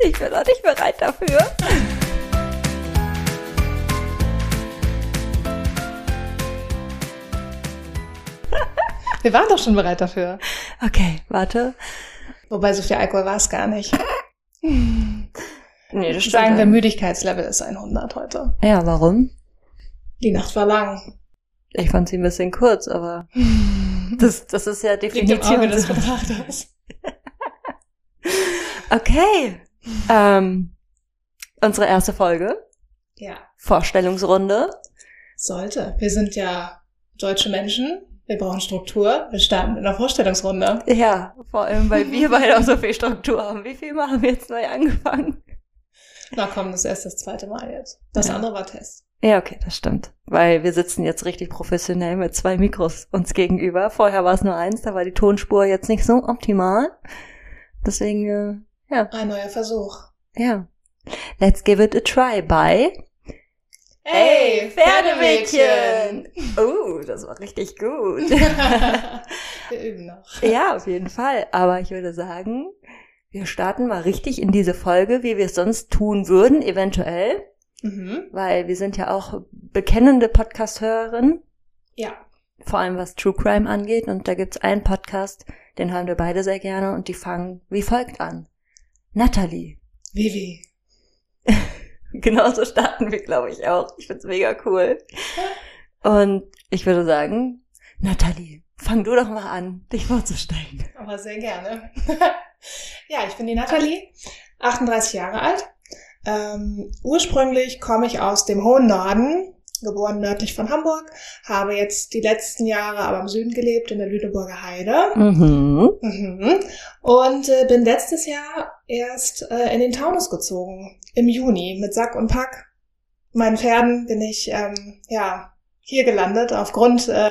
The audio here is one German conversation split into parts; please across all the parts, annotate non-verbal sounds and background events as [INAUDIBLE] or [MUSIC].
Ich bin noch nicht bereit dafür. Wir waren doch schon bereit dafür. Okay, warte. Wobei so viel Alkohol war es gar nicht. Nee, Ich würde sagen, der Müdigkeitslevel ist 100 heute. Ja, warum? Die Nacht war lang. Ich fand sie ein bisschen kurz, aber [LAUGHS] das, das ist ja Liegt im Auge des. Betrachters. [LAUGHS] Okay. Ähm, unsere erste Folge. Ja, Vorstellungsrunde. sollte. Wir sind ja deutsche Menschen. Wir brauchen Struktur. Wir starten in der Vorstellungsrunde. Ja, vor allem, weil wir beide auch so viel Struktur haben. Wie viel haben wir jetzt neu angefangen? Na komm, das ist erst das zweite Mal jetzt. Das Ja. andere war Test. Ja, okay, das stimmt. Weil wir sitzen jetzt richtig professionell mit zwei Mikros uns gegenüber. Vorher war es nur eins, da war die Tonspur jetzt nicht so optimal. Deswegen, äh, ja, Ein neuer Versuch. ja. Let's give it a try by Hey, Pferdemädchen! Oh, das war richtig gut. [LAUGHS] Wir üben noch. ja, auf jeden Fall. Aber ich würde sagen, wir starten mal richtig in diese Folge, wie wir es sonst tun würden, eventuell. Mhm. Weil wir sind ja auch bekennende Podcast-Hörerinnen. Ja. vor allem was True Crime angeht. Und da gibt's einen Podcast, den hören wir beide sehr gerne und die fangen wie folgt an. Natalie. Vivi. [LAUGHS] Genauso starten wir, glaube ich, auch. Ich find's mega cool. Und ich würde sagen, Natalie, fang du doch mal an, dich vorzustellen. Aber sehr gerne. [LAUGHS] ja, ich bin die Nathalie, 38 Jahre alt. Ähm, ursprünglich komme ich aus dem hohen Norden, geboren nördlich von Hamburg, habe jetzt die letzten Jahre aber im Süden gelebt, in der Lüneburger Heide. Mhm. Mhm. Und äh, bin letztes Jahr erst äh, in den Taunus gezogen, im Juni, mit Sack und Pack. Meinen Pferden bin ich ähm, ja hier gelandet, aufgrund, äh,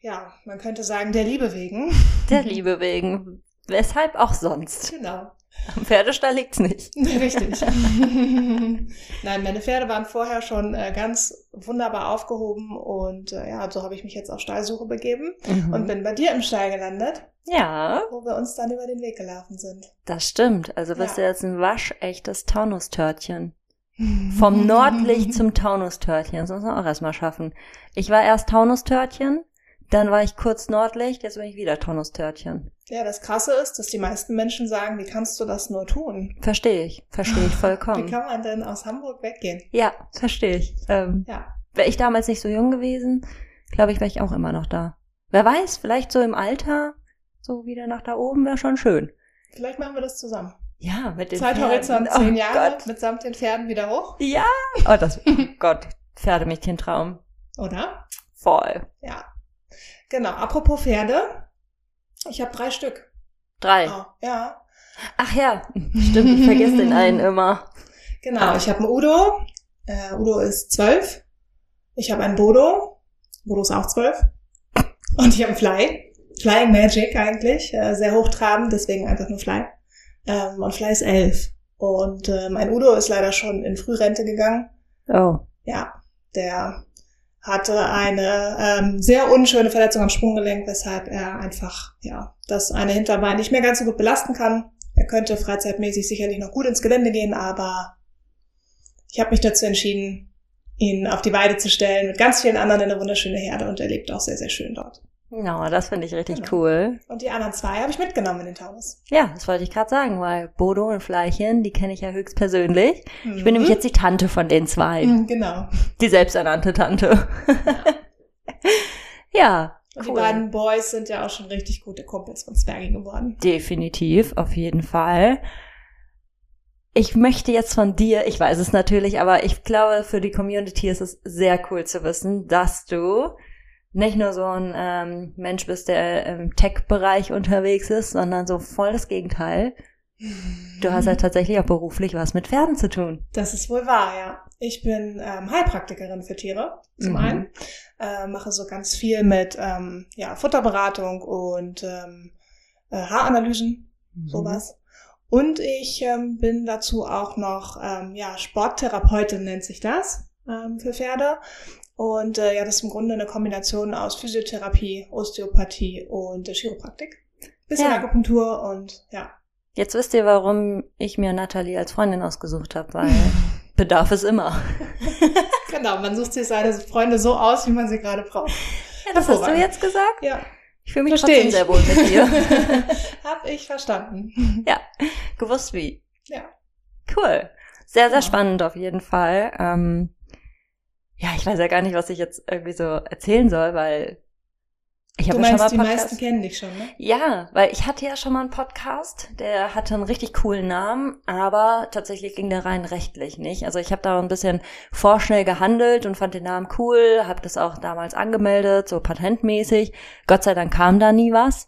ja, man könnte sagen, der Liebe wegen. Der Liebe wegen. Weshalb auch sonst. Genau. Am Pferdestall liegt's nicht. [LAUGHS] Richtig. [LAUGHS] Nein, meine Pferde waren vorher schon äh, ganz wunderbar aufgehoben und äh, ja, so habe ich mich jetzt auf Stallsuche begeben Mhm. und bin bei dir im Stall gelandet, ja, wo wir uns dann über den Weg gelaufen sind. das stimmt. Also bist Ja. du jetzt ein waschechtes Taunustörtchen. [LAUGHS] Vom Nordlicht zum Taunustörtchen. Das muss man auch erstmal schaffen. Ich war erst Taunustörtchen, dann war ich kurz Nordlicht, jetzt bin ich wieder Taunustörtchen. Ja, das Krasse ist, dass die meisten Menschen sagen, wie kannst du das nur tun? Verstehe ich. Verstehe ich [LAUGHS] Wie vollkommen. kann man denn aus Hamburg weggehen? Ja, verstehe ich. Ähm, Ja, wäre ich damals nicht so jung gewesen, glaube ich, wäre ich auch immer noch da. Wer weiß, vielleicht so im Alter, so wieder nach da oben wäre schon schön. vielleicht machen wir das zusammen. Ja, mit den Zeithorizont zehn oh Jahre, Gott. mitsamt den Pferden wieder hoch, Ja. Oh, das, oh Gott. Pferdemädchentraum. oder? Voll. Ja. Genau, apropos Pferde. Ich habe drei Stück. Drei. Oh, ja. Ach ja, stimmt, ich vergesse den einen immer. [LAUGHS] Genau, Ah. ich habe einen Udo. Äh, Udo ist zwölf. Ich habe einen Bodo. Bodo ist auch zwölf. Und ich habe einen Fly. Flying Magic eigentlich. Äh, sehr hochtrabend, deswegen einfach nur Fly. Ähm, und Fly ist elf. Und äh, mein Udo ist leider schon in Frührente gegangen. Oh. Ja, der hatte eine ähm, sehr unschöne Verletzung am Sprunggelenk, weshalb er einfach ja das eine Hinterbein nicht mehr ganz so gut belasten kann. Er könnte freizeitmäßig sicherlich noch gut ins Gelände gehen, aber ich habe mich dazu entschieden, ihn auf die Weide zu stellen mit ganz vielen anderen in eine wunderschöne Herde und er lebt auch sehr, sehr schön dort. Ja, das finde ich richtig Genau. cool. Und die anderen zwei habe ich mitgenommen in den Taunus. Ja, das wollte ich gerade sagen, weil Bodo und Fleichen, die kenne ich ja höchstpersönlich. Ich bin Mhm. nämlich jetzt die Tante von den zwei. Mhm, Genau. Die selbsternannte Tante. ja, [LAUGHS] Und cool. die beiden Boys sind ja auch schon richtig gute Kumpels von Zwergi geworden. Definitiv, auf jeden Fall. Ich möchte jetzt von dir, ich weiß es natürlich, aber ich glaube, für die Community ist es sehr cool zu wissen, dass du nicht nur so ein ähm, Mensch bist, der im Tech-Bereich unterwegs ist, sondern so voll das Gegenteil. Du hast ja tatsächlich auch beruflich was mit Pferden zu tun. Das ist wohl wahr, ja. Ich bin ähm, Heilpraktikerin für Tiere, zum Mhm. einen. Äh, mache so ganz viel mit ähm, ja, Futterberatung und ähm, äh, Haaranalysen, Mhm. sowas. Und ich ähm, bin dazu auch noch ähm, ja, Sporttherapeutin, nennt sich das, ähm, für Pferde. Und äh, ja, das ist im Grunde eine Kombination aus Physiotherapie, Osteopathie und äh, Chiropraktik. Bisschen Ja. Akupunktur und ja. Jetzt wisst ihr, warum ich mir Nathalie als Freundin ausgesucht habe, weil [LAUGHS] Bedarf ist immer. [LAUGHS] genau, man sucht sich seine Freunde so aus, wie man sie gerade braucht. Ja, das hast du jetzt gesagt? Ja. Ich fühle mich Versteh trotzdem ich. sehr wohl mit dir. [LAUGHS] Hab ich verstanden. Ja, gewusst wie. Ja. Cool. Sehr, sehr ja. spannend auf jeden Fall. Ähm, ja, ich weiß ja gar nicht, was ich jetzt irgendwie so erzählen soll, weil ich meinst, ja schon mal die meisten kennen dich schon, ne? Ja, weil ich hatte ja schon mal einen Podcast, der hatte einen richtig coolen Namen, aber tatsächlich ging der rein rechtlich nicht. Also ich habe da ein bisschen vorschnell gehandelt und fand den Namen cool, habe das auch damals angemeldet, so patentmäßig. Gott sei Dank kam da nie was.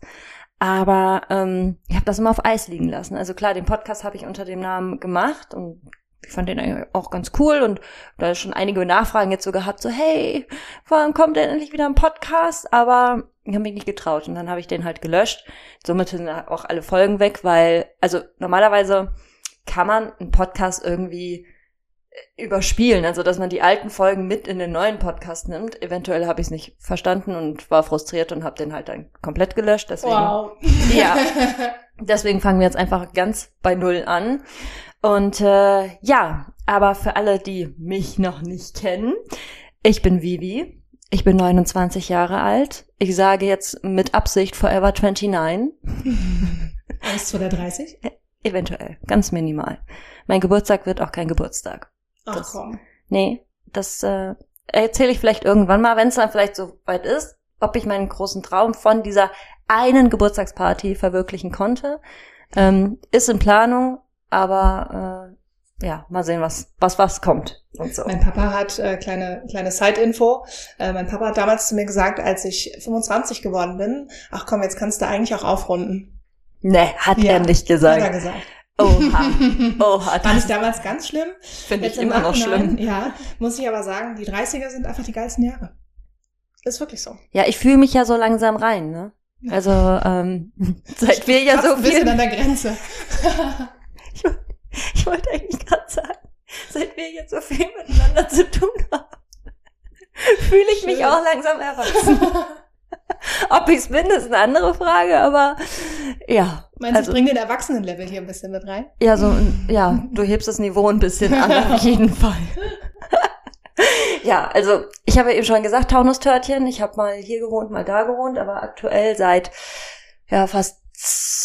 Aber ähm, ich habe das immer auf Eis liegen lassen. Also klar, den Podcast habe ich unter dem Namen gemacht und ich fand den auch ganz cool und da schon einige Nachfragen jetzt so gehabt, so hey, wann kommt denn endlich wieder ein Podcast? Aber ich habe mich nicht getraut und dann habe ich den halt gelöscht. Somit sind auch alle Folgen weg, weil, also normalerweise kann man einen Podcast irgendwie äh, überspielen, also dass man die alten Folgen mit in den neuen Podcast nimmt. Eventuell habe ich es nicht verstanden und war frustriert und habe den halt dann komplett gelöscht. Deswegen, wow. [LAUGHS] Ja. Deswegen fangen wir jetzt einfach ganz bei Null an. Und äh, ja, aber für alle, die mich noch nicht kennen, ich bin Vivi. Ich bin 29 Jahre alt. Ich sage jetzt mit Absicht Forever 29. Bis zu der 30? Eventuell, ganz minimal. Mein Geburtstag wird auch kein Geburtstag. Ach das, komm. Nee, das äh, erzähle ich vielleicht irgendwann mal, wenn es dann vielleicht so weit ist, ob ich meinen großen Traum von dieser einen Geburtstagsparty verwirklichen konnte. Ähm, ist in Planung, aber äh, ja, mal sehen, was was was kommt und so. Mein Papa hat äh, kleine kleine Side-Info. Äh, mein Papa hat damals zu mir gesagt, als ich 25 geworden bin, ach komm, jetzt kannst du eigentlich auch aufrunden. Nee, hat ja, er nicht gesagt. Hat er gesagt. Oha. [LAUGHS] Oha. Fand ich damals ganz schlimm. Finde ich immer noch schlimm. Ja, muss ich aber sagen, die 30er sind einfach die geilsten Jahre. Ist wirklich so. Ja, ich fühle mich ja so langsam rein, ne? Also, ähm, [LAUGHS] seit wir ja so viel... Ein bisschen an der Grenze. [LAUGHS] Ich, ich wollte eigentlich gerade sagen, seit wir jetzt so viel miteinander zu tun haben, fühle ich Schön. mich auch langsam erwachsen. Ob ich es bin, ist eine andere Frage, aber ja. Meinst du, also, bring den Erwachsenenlevel hier ein bisschen mit rein? Ja, so, ja, du hebst das Niveau ein bisschen an, [LAUGHS] auf jeden Fall. ja, also ich habe ja eben schon gesagt, Taunustörtchen. Ich habe mal hier gewohnt, mal da gewohnt, aber aktuell seit ja fast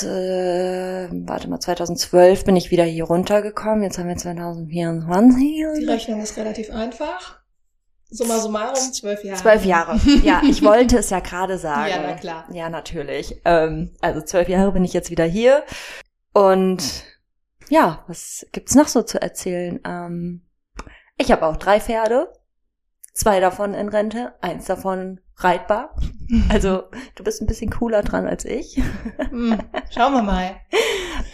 äh, warte mal, 2012 bin ich wieder hier runtergekommen. Jetzt haben wir 2024. Die Rechnung ist relativ einfach. Summa summarum, zwölf Jahre. Zwölf Jahre. [LAUGHS] Ja, ich wollte es ja gerade sagen. Ja, na klar. Ja, natürlich. Ähm, also zwölf Jahre bin ich jetzt wieder hier. Und ja, was gibt's noch so zu erzählen? Ähm, ich habe auch drei Pferde. Zwei davon in Rente, eins davon reitbar. Also du bist ein bisschen cooler dran als ich. Hm, schauen wir mal.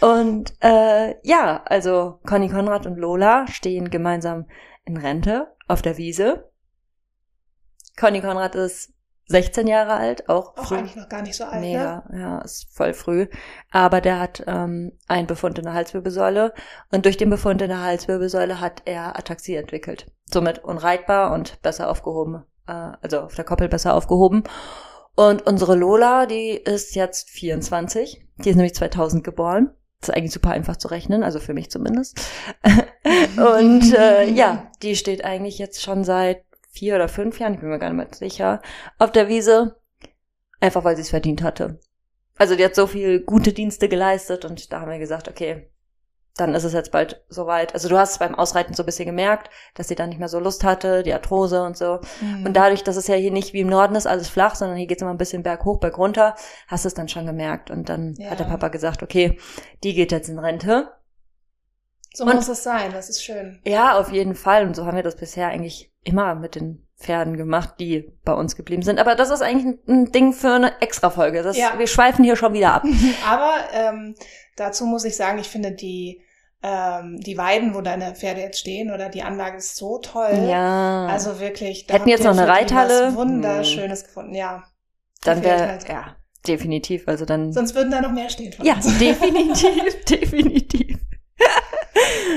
Und äh, ja, also Conny Konrad und Lola stehen gemeinsam in Rente auf der Wiese. Conny Konrad ist 16 Jahre alt, auch, auch früh. eigentlich noch gar nicht so alt, Mega, ne? ja, ist voll früh. Aber der hat ähm, einen Befund in der Halswirbelsäule und durch den Befund in der Halswirbelsäule hat er Ataxie entwickelt. Somit unreitbar und besser aufgehoben äh, also auf der Koppel besser aufgehoben. Und unsere Lola, die ist jetzt 24. Die ist nämlich 2000 geboren. Das ist eigentlich super einfach zu rechnen, also für mich zumindest. [LAUGHS] und äh, ja, die steht eigentlich jetzt schon seit vier oder fünf Jahren, ich bin mir gar nicht mehr sicher, auf der Wiese. Einfach weil sie es verdient hatte. Also die hat so viel gute Dienste geleistet und da haben wir gesagt, okay, dann ist es jetzt bald soweit. Also du hast beim Ausreiten so ein bisschen gemerkt, dass sie dann nicht mehr so Lust hatte, die Arthrose und so. Mhm. Und dadurch, dass es ja hier nicht wie im Norden ist, alles flach, sondern hier geht es immer ein bisschen berghoch, bergunter, hast du es dann schon gemerkt. Und dann ja. hat der Papa gesagt, okay, die geht jetzt in Rente. So und, muss es sein, das ist schön. Ja, auf jeden Fall. Und so haben wir das bisher eigentlich immer mit den Pferden gemacht, die bei uns geblieben sind. Aber das ist eigentlich ein Ding für eine Extra-Folge. ja. Wir schweifen hier schon wieder ab. [LAUGHS] Aber ähm, dazu muss ich sagen, ich finde die ähm, die Weiden, wo deine Pferde jetzt stehen, oder die Anlage ist so toll. Ja. Also wirklich. Da Hätten jetzt noch eine Reithalle. Was Wunderschönes hm. gefunden, ja. Dann wäre, halt. ja, definitiv. Also dann. Sonst würden da noch mehr stehen. Von ja, uns. definitiv, [LAUGHS] definitiv.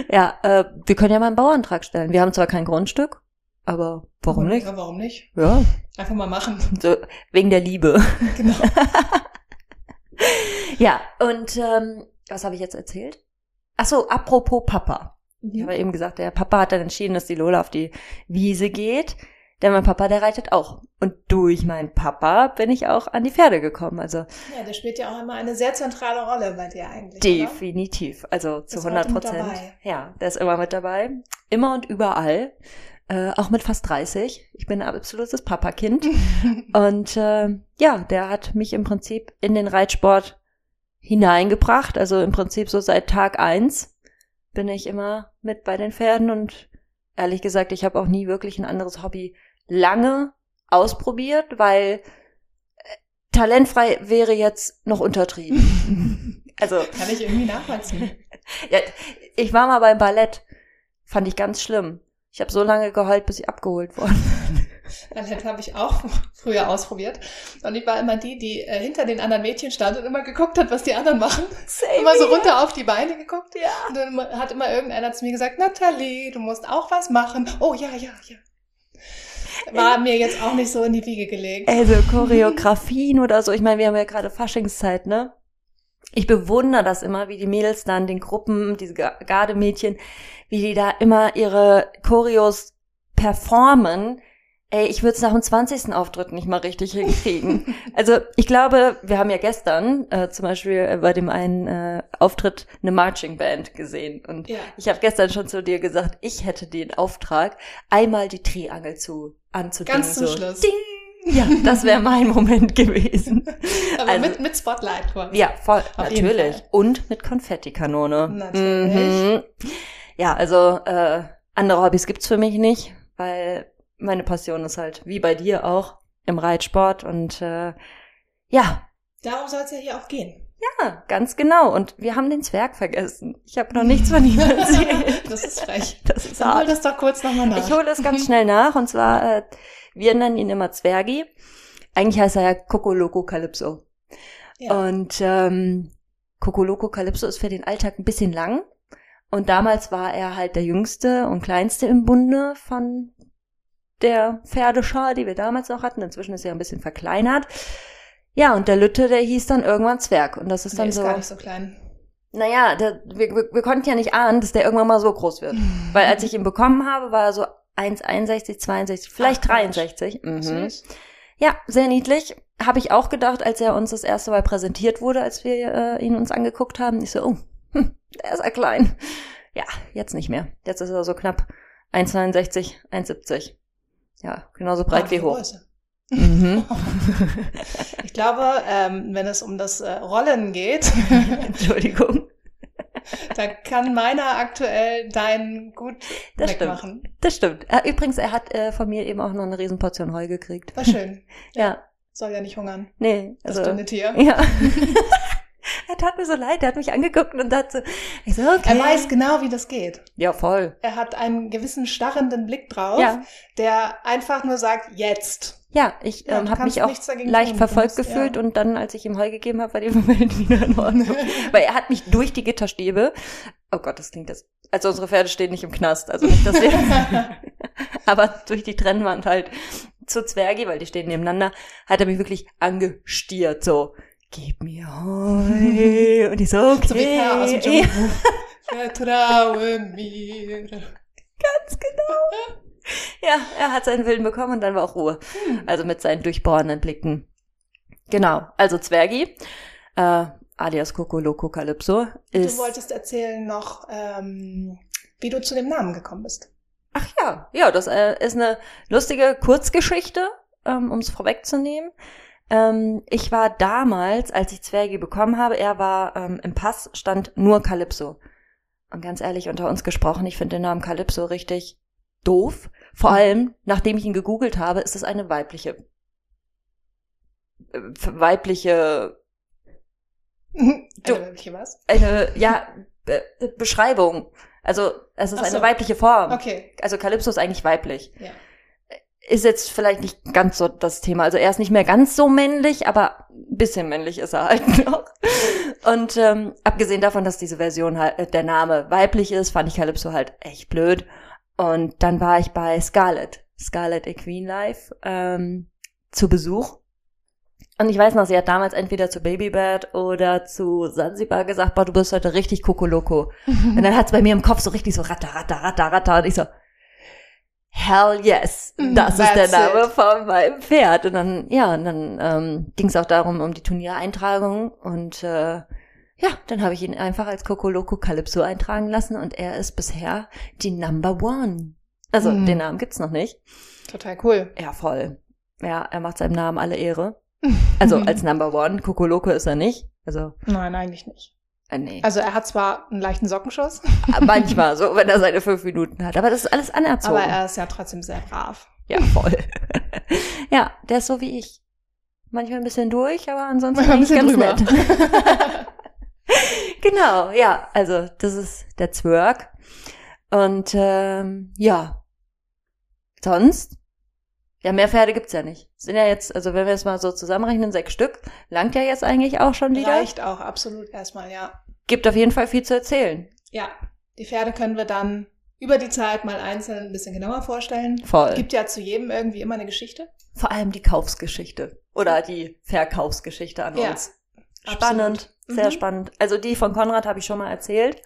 Ja, äh, wir können ja mal einen Bauantrag stellen. Wir haben zwar kein Grundstück, aber warum nicht? Ja, warum nicht? Ja. Einfach mal machen. So, wegen der Liebe. Genau. [LAUGHS] ja, und ähm, was habe ich jetzt erzählt? Ach so, apropos Papa. Ich habe eben gesagt, der Papa hat dann entschieden, dass die Lola auf die Wiese geht. Denn mein Papa, der reitet auch. Und durch meinen Papa bin ich auch an die Pferde gekommen. Also Ja, der spielt ja auch immer eine sehr zentrale Rolle bei dir eigentlich. definitiv. Also zu Ist 100 heute mit Prozent. Ja, der ist immer mit dabei. Immer und überall. Äh, auch mit fast 30. Ich bin ein absolutes Papakind. [LAUGHS] Und äh, ja, der hat mich im Prinzip in den Reitsport hineingebracht. Also im Prinzip so seit Tag eins bin ich immer mit bei den Pferden und ehrlich gesagt, ich habe auch nie wirklich ein anderes Hobby lange ausprobiert, weil äh, talentfrei wäre jetzt noch untertrieben. [LAUGHS] also Kann ich irgendwie nachvollziehen. [LAUGHS] ja, ich war mal beim Ballett, fand ich ganz schlimm. Ich habe so lange geheult, bis ich abgeholt wurde. [LAUGHS] Ballett habe ich auch früher ausprobiert. Und ich war immer die, die äh, hinter den anderen Mädchen stand und immer geguckt hat, was die anderen machen. immer so runter auf die Beine geguckt. Ja. Und dann hat immer irgendeiner zu mir gesagt, Nathalie, du musst auch was machen. Oh ja, ja, ja. War mir jetzt auch nicht so in die Wiege gelegt. Also Choreografien oder so. Ich meine, wir haben ja gerade Faschingszeit, ne? Ich bewundere das immer, wie die Mädels dann den Gruppen, diese Ga- Gardemädchen, wie die da immer ihre Choreos performen. Ey, ich würde es nach dem 20. Auftritt nicht mal richtig hinkriegen. [LAUGHS] also ich glaube, wir haben ja gestern äh, zum Beispiel äh, bei dem einen äh, Auftritt eine Marching Band gesehen. Und Ja. ich habe gestern schon zu dir gesagt, ich hätte den Auftrag, einmal die Triangel zu anzudingen. Ganz zum so. Schluss. Ding! Ja, das wäre mein Moment gewesen. [LAUGHS] Aber Also- mit, mit Spotlight kurz. Ja, voll, Auf natürlich. Und mit Konfettikanone. Natürlich. Mhm. Ja, also äh, andere Hobbys gibt's für mich nicht, weil meine Passion ist halt, wie bei dir auch, im Reitsport und äh, ja, Darum soll es ja hier auch gehen. Ja, ganz genau. Und wir haben den Zwerg vergessen. Ich habe noch nichts von ihm erzählt. [LAUGHS] Das ist frech. Das ist Dann hol hart. das doch kurz nochmal nach. Ich hole es ganz schnell nach und zwar, äh, wir nennen ihn immer Zwergi. Eigentlich heißt er ja Kokoloko Calypso. ja. Und ähm, Kokoloko Calypso ist für den Alltag ein bisschen lang. Und damals war er halt der jüngste und kleinste im Bunde von der Pferdeschar, die wir damals noch hatten. Inzwischen ist er ein bisschen verkleinert. Ja, und der Lütte, der hieß dann irgendwann Zwerg. Und das ist Nee, dann ist so, gar nicht so klein. naja, der, wir, wir, wir konnten ja nicht ahnen, dass der irgendwann mal so groß wird. [LAUGHS] Weil als ich ihn bekommen habe, war er so 1,61, 62, vielleicht Ach, Quatsch. 63. Mhm. Ja, sehr niedlich. Habe ich auch gedacht, als er uns das erste Mal präsentiert wurde, als wir äh, ihn uns angeguckt haben. Ich so, oh, hm, der ist ja klein. Ja, jetzt nicht mehr. Jetzt ist er so knapp 1,69, 1,70. Ja, genauso breit Ach, wie hoch. Größe. Mhm. [LAUGHS] Ich glaube, ähm, wenn es um das äh, Rollen geht, [LAUGHS] Entschuldigung. [LAUGHS] dann kann meiner aktuell deinen gut Das wegmachen. Das stimmt. Äh, übrigens, er hat äh, von mir eben auch noch eine Riesenportion Heu gekriegt. War schön. Ja, Soll ja nicht hungern, nee. das Also, dünne Tier. ja. Er tat mir so leid, er hat mich angeguckt und hat so, ich so, okay. Er weiß genau, wie das geht. Ja, voll. Er hat einen gewissen starrenden Blick drauf, Ja. der einfach nur sagt, jetzt. Ja, ich Ja, ähm, habe mich auch leicht tun. verfolgt musst- gefühlt ja. und dann, als ich ihm Heu gegeben habe, war die [LAUGHS] Welt wieder in Ordnung. [LAUGHS] Weil er hat mich durch die Gitterstäbe, oh Gott, das klingt das, also unsere Pferde stehen nicht im Knast, also nicht, dass wir, [LAUGHS] aber durch die Trennwand halt zu Zwergi, weil die stehen nebeneinander, hat er mich wirklich angestiert, so, gib mir Heu. Und ich so, okay. So wie aus dem Dschungel. Vertraue mir. ganz genau. Ja, er hat seinen Willen bekommen und dann war auch Ruhe. Hm. Also mit seinen durchbohrenden Blicken. Genau, also Zwergi, äh, alias Kokoloko Calypso, Du ist... wolltest erzählen noch, ähm, wie du zu dem Namen gekommen bist. Ach ja, ja, das äh, ist eine lustige Kurzgeschichte, ähm, um es vorwegzunehmen. Ähm, ich war damals, als ich Zwergi bekommen habe, er war ähm, im Pass, stand nur Calypso. Und ganz ehrlich, unter uns gesprochen, ich finde den Namen Calypso richtig doof. Vor allem, nachdem ich ihn gegoogelt habe, ist es eine weibliche, äh, weibliche, [LAUGHS] Eine Du- weibliche was? eine, ja, Be Beschreibung. Also, es ist so. eine weibliche Form. Okay, Also Calypso ist eigentlich weiblich. ja. Ist jetzt vielleicht nicht ganz so das Thema. Also er ist nicht mehr ganz so männlich, aber ein bisschen männlich ist er halt [LAUGHS] noch. Und ähm, abgesehen davon, dass diese Version halt, äh, der Name weiblich ist, fand ich Calypso halt echt blöd. Und dann war ich bei Scarlett, Scarlett Equine Life, ähm, zu Besuch. Und ich weiß noch, sie hat damals entweder zu Babybed oder zu Sansibar gesagt, boah, du bist heute richtig Kokoloko. [LAUGHS] und dann hat's bei mir im Kopf so richtig so ratter, ratter, ratter, ratter. Und ich so, hell yes, Mm, das ist der that's Name it. von meinem Pferd. Und dann, ja, und dann ähm, ging es auch darum, um die Turniereintragung. Und äh, ja, dann habe ich ihn einfach als Kokoloko Calypso eintragen lassen und er ist bisher die Number One. Also, Mm. den Namen gibt's noch nicht. Total cool. Ja, voll. Ja, er macht seinem Namen alle Ehre. [LAUGHS] Also als Number One, Kokoloko ist er nicht. Also, Nein, eigentlich nicht. Äh, nee. Also er hat zwar einen leichten Sockenschuss, Manchmal so, wenn er seine fünf Minuten hat. Aber das ist alles anerzogen. aber er ist ja trotzdem sehr brav. ja, voll. [LAUGHS] ja, der ist so wie ich. Manchmal ein bisschen durch, aber ansonsten ein bisschen ganz drüber. nett. [LAUGHS] genau, ja, also das ist der Zwerg. Und ähm, ja, sonst, ja, mehr Pferde gibt's ja nicht. Sind ja jetzt, also wenn wir es mal so zusammenrechnen, sechs Stück, langt ja jetzt eigentlich auch schon wieder. Reicht auch absolut erstmal, ja. Gibt auf jeden Fall viel zu erzählen. Ja, die Pferde können wir dann über die Zeit mal einzeln ein bisschen genauer vorstellen. Voll. Gibt ja zu jedem irgendwie immer eine Geschichte. Vor allem die Kaufsgeschichte oder die Verkaufsgeschichte an Ja, uns. Spannend, absolut. sehr Mhm. spannend. Also die von Konrad habe ich schon mal erzählt.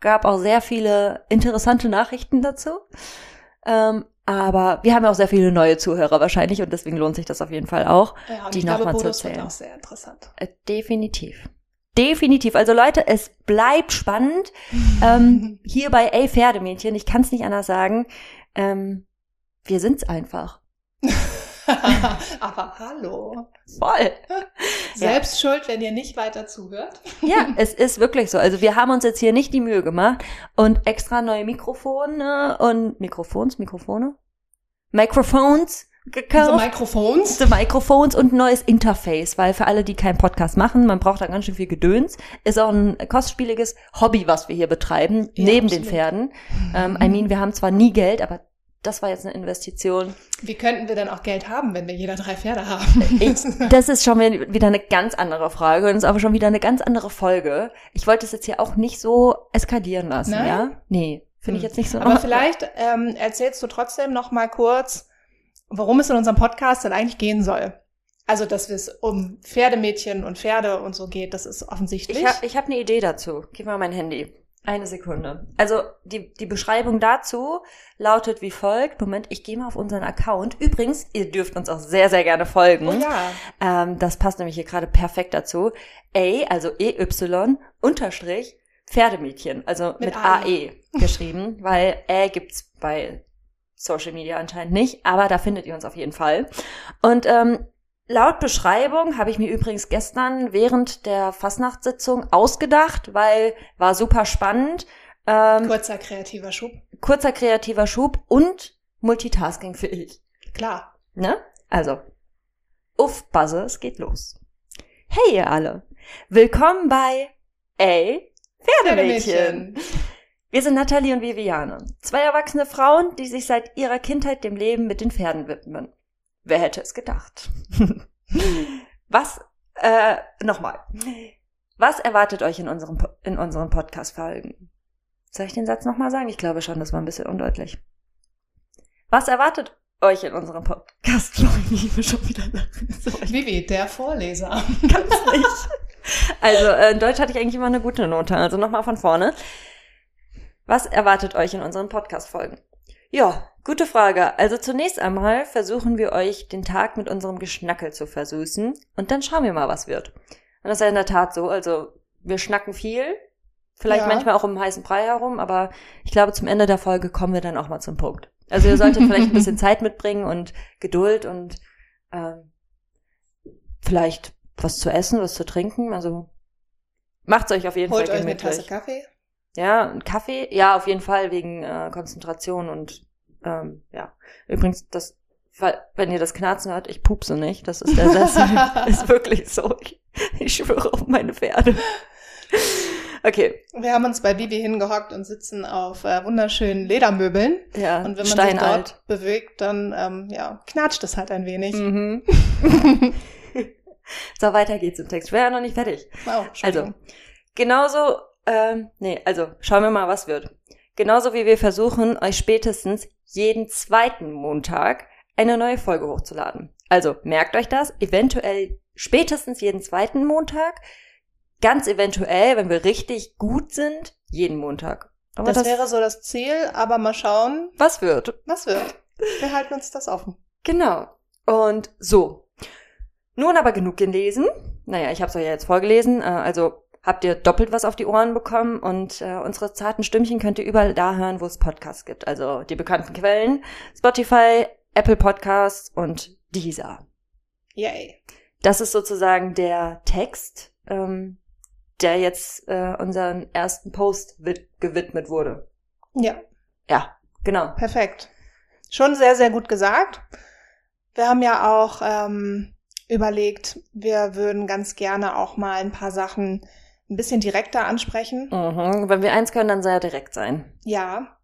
Gab auch sehr viele interessante Nachrichten dazu. Ähm, aber wir haben ja auch sehr viele neue Zuhörer wahrscheinlich und deswegen lohnt sich das auf jeden Fall auch. Ja, die ich noch glaube, mal zu Bonus wird erzählen. auch sehr interessant. Äh, definitiv. Definitiv. Also Leute, es bleibt spannend. [LAUGHS] ähm, hier bei Ey Pferdemädchen, ich kann es nicht anders sagen. Ähm, wir sind's einfach. [LAUGHS] [LAUGHS] Aber hallo. Voll. [LAUGHS] Selbst schuld, wenn ihr nicht weiter zuhört. [LAUGHS] Ja, es ist wirklich so. Also wir haben uns jetzt hier nicht die Mühe gemacht und extra neue Mikrofone und Mikrofons, Mikrofone? Microphones So gekauft. Mikrofons. So Microphones und ein neues Interface, weil für alle, die keinen Podcast machen, man braucht da ganz schön viel Gedöns. Ist auch ein kostspieliges Hobby, was wir hier betreiben, Ja, neben den absolut. Pferden. Ähm, I mean, wir haben zwar nie Geld, aber das war jetzt eine Investition. Wie könnten wir denn auch Geld haben, wenn wir jeder drei Pferde haben? Ich, [LAUGHS] das ist schon wieder eine ganz andere Frage und ist aber schon wieder eine ganz andere Folge. Ich wollte es jetzt hier auch nicht so eskalieren lassen, Nein? ja? Nee, finde ich Hm. jetzt nicht so. Aber vielleicht ähm, erzählst du trotzdem noch mal kurz, worum es in unserem Podcast denn eigentlich gehen soll. Also, dass es um Pferdemädchen und Pferde und so geht, das ist offensichtlich. ich habe ich hab eine Idee dazu. Gib mal mein Handy. Eine Sekunde. Also die, die Beschreibung dazu lautet wie folgt. Moment, ich gehe mal auf unseren Account. Übrigens, ihr dürft uns auch sehr, sehr gerne folgen. oh ja. Ähm, das passt nämlich hier gerade perfekt dazu. A, also EY, Unterstrich, Pferdemädchen, also mit, Mit AE geschrieben, [LAUGHS] weil Ä gibt's bei Social Media anscheinend nicht, aber da findet ihr uns auf jeden Fall. Und ähm, laut Beschreibung habe ich mir übrigens gestern während der Fastnachtssitzung ausgedacht, weil war super spannend. Ähm, Kurzer kreativer Schub. kurzer kreativer Schub und Multitasking für ich. Klar. Ne? Also, uff, Buzzer, es geht los. Hey ihr alle, willkommen bei Ey, Pferdemädchen. Wir sind Nathalie und Viviane, zwei erwachsene Frauen, die sich seit ihrer Kindheit dem Leben mit den Pferden widmen. Wer hätte es gedacht? [LAUGHS] Was, äh, nochmal. Was erwartet euch in, unserem, in unseren Podcast-Folgen? Soll ich den Satz nochmal sagen? Ich glaube schon, das war ein bisschen undeutlich. Was erwartet euch in unserem Podcast-Folgen? [LAUGHS] Ich will schon wieder lachen. Vivi, der Vorleser. kann's [LAUGHS] nicht. Also, äh, in Deutsch hatte ich eigentlich immer eine gute Note. Also nochmal von vorne. Was erwartet euch in unseren Podcast-Folgen? Ja, gute Frage. Also zunächst einmal versuchen wir euch den Tag mit unserem Geschnackel zu versüßen und dann schauen wir mal, was wird. Und das ist ja in der Tat so. Also wir schnacken viel, vielleicht Ja. manchmal auch um heißen Brei herum, aber ich glaube, zum Ende der Folge kommen wir dann auch mal zum Punkt. Also ihr solltet vielleicht ein bisschen [LAUGHS] Zeit mitbringen und Geduld und ähm, vielleicht was zu essen, was zu trinken. Also macht's euch auf jeden Holt Fall euch eine gemütlich. Tasse Kaffee. Ja, ein Kaffee, ja, auf jeden Fall wegen äh, Konzentration und ähm, ja. Übrigens, das, weil, wenn ihr das Knarzen hört, ich pupse nicht. Das ist der Sessel. [LAUGHS] [LAUGHS] ist wirklich so. Ich, ich schwöre auf meine Pferde. Okay, Wir haben uns bei Vivi hingehockt und sitzen auf äh, wunderschönen Ledermöbeln. ja, Und wenn man sich steinalt. dort bewegt, dann ähm, ja, knatscht es halt ein wenig. Mhm. [LAUGHS] so, weiter geht's im Text. Ich wäre ja noch nicht fertig. Oh, Also, genauso, ähm, nee, also schauen wir mal, was wird. Genauso wie wir versuchen, euch spätestens jeden zweiten Montag eine neue Folge hochzuladen. Also merkt euch das, eventuell spätestens jeden zweiten Montag, ganz eventuell, wenn wir richtig gut sind, jeden Montag. Das, das wäre so das Ziel, aber mal schauen. Was wird? Was wird? Wir halten uns das offen. Genau. Und so. Nun aber genug gelesen. Naja, ich habe es euch ja jetzt vorgelesen. Äh, also habt ihr doppelt was auf die Ohren bekommen und äh, unsere zarten Stimmchen könnt ihr überall da hören, wo es Podcasts gibt. Also die bekannten Quellen, Spotify, Apple Podcasts und Deezer. Yay. Das ist sozusagen der Text, ähm, der jetzt äh, unseren ersten Post gewidmet wurde. Ja. Ja, genau. Perfekt. Schon sehr, sehr gut gesagt. Wir haben ja auch ähm, überlegt, wir würden ganz gerne auch mal ein paar Sachen ein bisschen direkter ansprechen. Mhm. Wenn wir eins können, dann sehr direkt sein. Ja.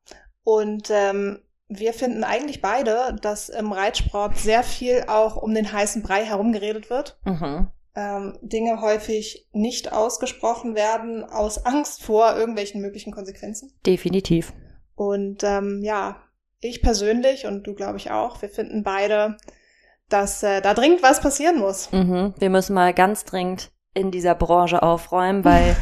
Und ähm, wir finden eigentlich beide, dass im Reitsport sehr viel auch um den heißen Brei herumgeredet wird. Mhm. Ähm, Dinge häufig nicht ausgesprochen werden aus Angst vor irgendwelchen möglichen Konsequenzen. Definitiv. Und ähm, ja, ich persönlich und du glaube ich auch, wir finden beide, dass äh, da dringend was passieren muss. Mhm. Wir müssen mal ganz dringend in dieser Branche aufräumen, [LAUGHS] weil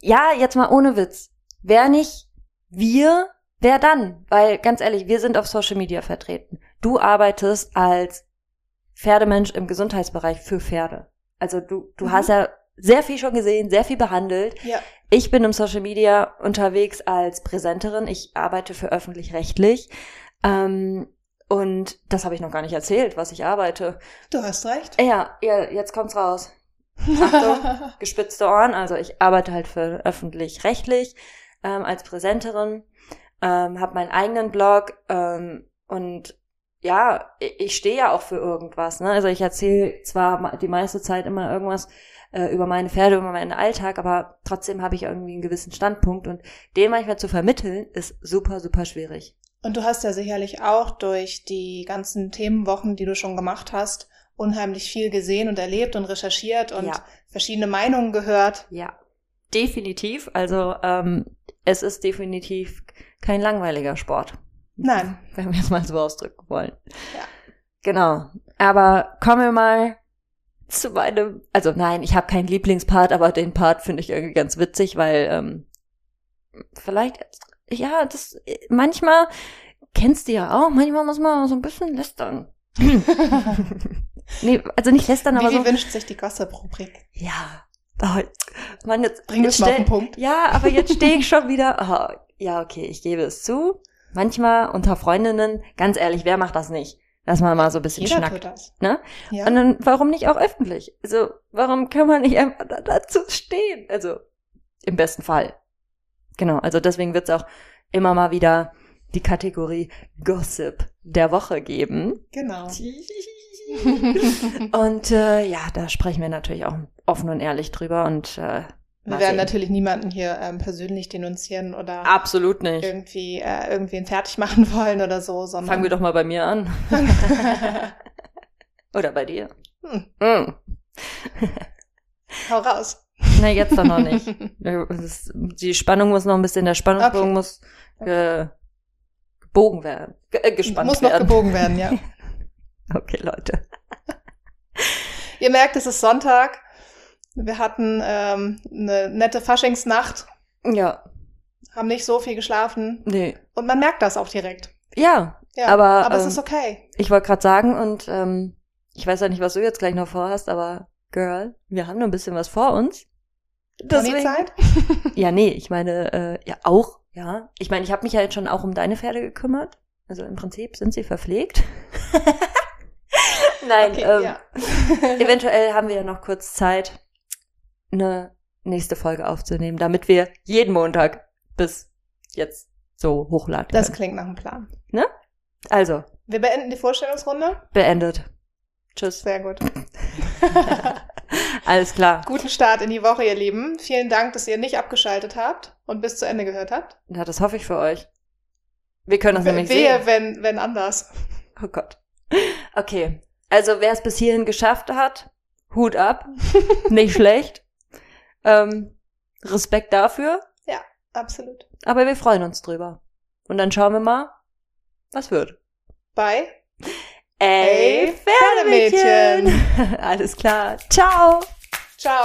ja, jetzt mal ohne Witz, wer nicht wir, wer dann? Weil ganz ehrlich, wir sind auf Social Media vertreten. Du arbeitest als Pferdemensch im Gesundheitsbereich für Pferde. Also du, du mhm. hast ja sehr viel schon gesehen, sehr viel behandelt. Ja. Ich bin im Social Media unterwegs als Präsenterin. Ich arbeite für öffentlich-rechtlich. Ähm, und das habe ich noch gar nicht erzählt, was ich arbeite. Du hast recht. Ja, ja jetzt kommt's raus. Achtung, gespitzte Ohren. Also ich arbeite halt für öffentlich-rechtlich ähm, als Präsenterin, ähm, habe meinen eigenen Blog ähm, und ja, ich stehe ja auch für irgendwas. Ne? Also ich erzähle zwar die meiste Zeit immer irgendwas äh, über meine Pferde, über meinen Alltag, aber trotzdem habe ich irgendwie einen gewissen Standpunkt und den manchmal zu vermitteln, ist super, super schwierig. Und du hast ja sicherlich auch durch die ganzen Themenwochen, die du schon gemacht hast, unheimlich viel gesehen und erlebt und recherchiert und ja. verschiedene Meinungen gehört. Ja, definitiv. Also ähm, es ist definitiv kein langweiliger Sport. Nein. [LAUGHS] Wenn wir es mal so ausdrücken wollen. Ja. Genau. Aber kommen wir mal zu meinem, also nein, ich habe keinen Lieblingspart, aber den Part finde ich irgendwie ganz witzig, weil ähm, vielleicht, ja, das manchmal kennst du ja auch, manchmal muss man so ein bisschen lästern. [LAUGHS] [LAUGHS] nee, also nicht lästern, aber wie, wie so. wünscht sich die Gossip-Rubrik? Ja. Oh, Mann, jetzt, Bring jetzt mal auf den Punkt. Ja, aber jetzt stehe ich schon wieder. Oh, ja, okay, ich gebe es zu. Manchmal unter Freundinnen, ganz ehrlich, wer macht das nicht? Dass man mal so ein bisschen Jeder schnackt. Tut das. Ne? Ja. Und dann, warum nicht auch öffentlich? Also, warum kann man nicht einfach da, dazu stehen? Also, im besten Fall. Genau, also deswegen wird es auch immer mal wieder die Kategorie Gossip der Woche geben. Genau. [LAUGHS] und äh, ja, da sprechen wir natürlich auch offen und ehrlich drüber und äh, wir werden natürlich niemanden hier ähm, persönlich denunzieren oder absolut nicht irgendwie äh, irgendwen fertig machen [LAUGHS] wollen oder so, sondern fangen wir doch mal bei mir an [LAUGHS] oder bei dir. Hm. Hm. Hau raus. Na jetzt doch noch nicht. Die Spannung muss noch ein bisschen, der Spannungsbogen okay. muss äh, gebogen werden, G äh, gespannt muss werden. Muss noch gebogen werden, ja. Okay, Leute. [LAUGHS] Ihr merkt, es ist Sonntag. Wir hatten ähm, eine nette Faschingsnacht. Ja. Haben nicht so viel geschlafen. Nee. Und man merkt das auch direkt. Ja. ja aber, aber ähm, es ist okay. Ich wollte gerade sagen, und ähm, ich weiß ja nicht, was du jetzt gleich noch vorhast, aber Girl, wir haben noch ein bisschen was vor uns. Deswegen, Zeit? [LAUGHS] ja, nee, ich meine, äh, ja, auch, ja. Ich meine, ich habe mich ja jetzt schon auch um deine Pferde gekümmert. Also im Prinzip sind sie verpflegt. [LAUGHS] Nein, okay, ähm, ja. [LAUGHS] [LAUGHS] eventuell haben wir ja noch kurz Zeit, eine nächste Folge aufzunehmen, damit wir jeden Montag bis jetzt so hochladen können. Das klingt nach einem Plan. Ne? Also. Wir beenden die Vorstellungsrunde. Beendet. Tschüss. Sehr gut. [LAUGHS] Alles klar. Guten Start in die Woche, ihr Lieben. Vielen Dank, dass ihr nicht abgeschaltet habt und bis zu Ende gehört habt. Ja, das hoffe ich für euch. Wir können das nämlich wehe, sehen. wenn, wenn anders. Oh Gott. Okay. Also, wer es bis hierhin geschafft hat, Hut ab. [LAUGHS] Nicht schlecht. Ähm, Respekt dafür. Ja, absolut. Aber wir freuen uns drüber. Und dann schauen wir mal, was wird. Bei Ey, Ey, Pferdemädchen. [LAUGHS] Alles klar. Ciao. Ciao.